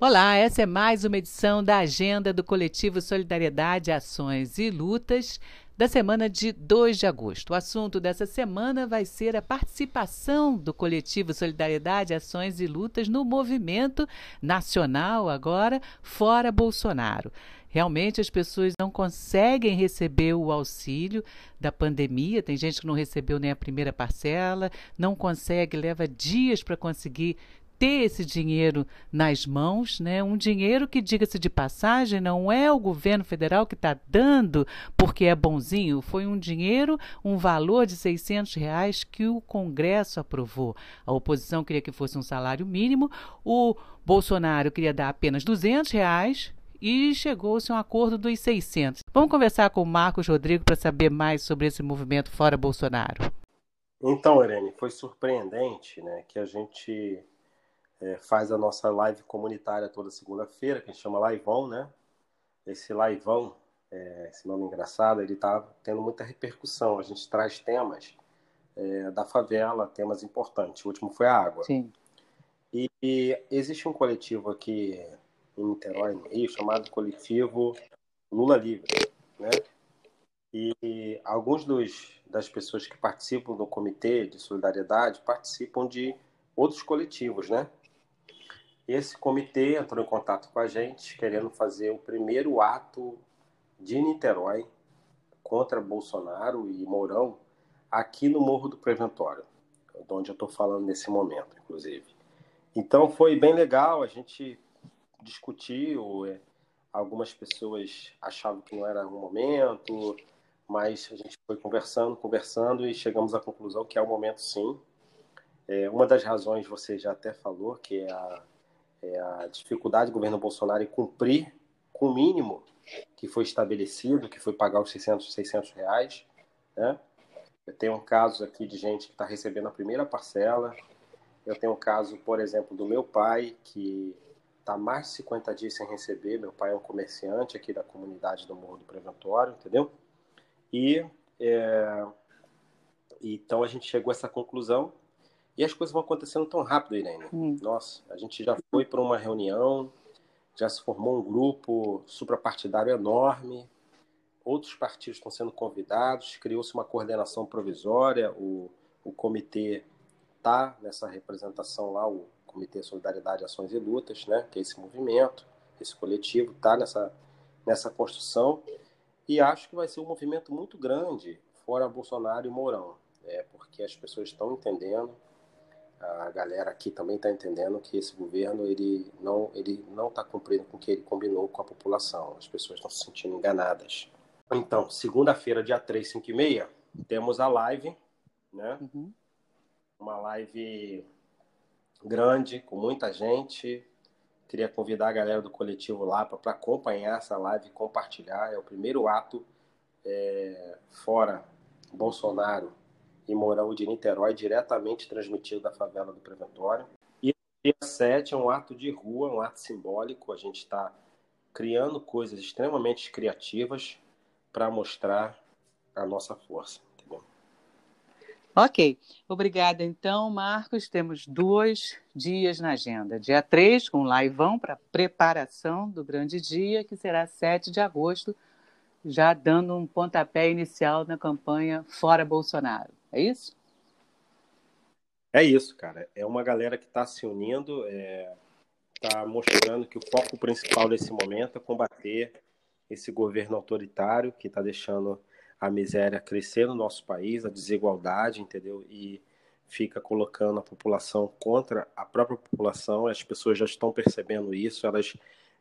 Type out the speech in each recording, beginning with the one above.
Olá, essa é mais uma edição da Agenda do Coletivo Solidariedade, Ações e Lutas da semana de 2 de agosto. O assunto dessa semana vai ser a participação do coletivo Solidariedade, Ações e Lutas no movimento nacional agora fora Bolsonaro. Realmente as pessoas não conseguem receber o auxílio da pandemia, tem gente que não recebeu nem a primeira parcela, não consegue, leva dias para conseguir ter esse dinheiro nas mãos, né? Um dinheiro que, diga-se de passagem, não é o governo federal que está dando porque é bonzinho, foi um dinheiro, um valor de 600 reais que o Congresso aprovou. A oposição queria que fosse um salário mínimo, o Bolsonaro queria dar apenas 200 reais e chegou-se a um acordo dos 600. Vamos conversar com o Marcos Rodrigo para saber mais sobre esse movimento fora Bolsonaro. Então, Irene, foi surpreendente né, que a gente é, faz a nossa live comunitária toda segunda-feira, que a gente chama Liveão, né? Esse Liveão, é, esse nome engraçado, ele está tendo muita repercussão. A gente traz temas é, da favela, temas importantes. O último foi a água. Sim. E, e existe um coletivo aqui em Niterói, no Rio, chamado Coletivo Lula Livre, né? E alguns dos, das pessoas que participam do comitê de solidariedade participam de outros coletivos, né? Esse comitê entrou em contato com a gente, querendo fazer o primeiro ato de Niterói contra Bolsonaro e Mourão aqui no Morro do Preventório, de onde eu estou falando nesse momento, inclusive. Então foi bem legal, a gente discutiu, é, algumas pessoas achavam que não era o momento, mas a gente foi conversando, conversando e chegamos à conclusão que é o momento sim. É, uma das razões você já até falou, que é a é a dificuldade do governo Bolsonaro em cumprir com o mínimo que foi estabelecido, que foi pagar os 600, 600 reais. Né? Eu tenho um caso aqui de gente que está recebendo a primeira parcela. Eu tenho um caso, por exemplo, do meu pai, que está mais de 50 dias sem receber. Meu pai é um comerciante aqui da comunidade do Morro do Preventório, entendeu? E é... então a gente chegou a essa conclusão e as coisas vão acontecendo tão rápido, Irene. Hum. Nossa, a gente já foi para uma reunião, já se formou um grupo suprapartidário enorme, outros partidos estão sendo convidados, criou-se uma coordenação provisória, o, o comitê está nessa representação lá, o Comitê Solidariedade, Ações e Lutas, né, que é esse movimento, esse coletivo, está nessa, nessa construção, e acho que vai ser um movimento muito grande fora Bolsonaro e Mourão, é, porque as pessoas estão entendendo, a galera aqui também está entendendo que esse governo ele não ele não está cumprindo com o que ele combinou com a população. As pessoas estão se sentindo enganadas. Então, segunda-feira, dia 3, 5 e meia, temos a live, né? Uhum. Uma live grande, com muita gente. Queria convidar a galera do coletivo lá para acompanhar essa live e compartilhar. É o primeiro ato é, fora Bolsonaro e Mourão de Niterói, diretamente transmitido da favela do Preventório. E dia 7 é um ato de rua, um ato simbólico. A gente está criando coisas extremamente criativas para mostrar a nossa força. Ok, obrigada então, Marcos. Temos dois dias na agenda. Dia 3, com laivão para preparação do grande dia, que será 7 de agosto, já dando um pontapé inicial na campanha Fora Bolsonaro. É isso? É isso, cara. É uma galera que está se unindo, está é, mostrando que o foco principal nesse momento é combater esse governo autoritário que está deixando a miséria crescer no nosso país, a desigualdade, entendeu? E fica colocando a população contra a própria população. As pessoas já estão percebendo isso, elas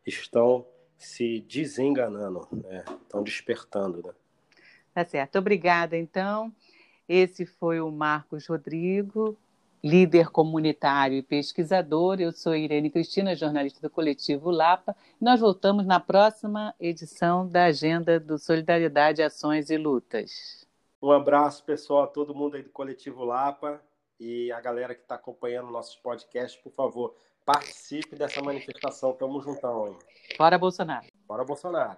estão se desenganando, né? estão despertando. Né? Tá certo. Obrigada, então. Esse foi o Marcos Rodrigo, líder comunitário e pesquisador. Eu sou Irene Cristina, jornalista do coletivo Lapa. Nós voltamos na próxima edição da Agenda do Solidariedade, Ações e Lutas. Um abraço, pessoal, a todo mundo aí do coletivo Lapa e a galera que está acompanhando nossos podcasts, por favor, participe dessa manifestação. Tamo juntão, hein? Fora Bolsonaro. Fora Bolsonaro.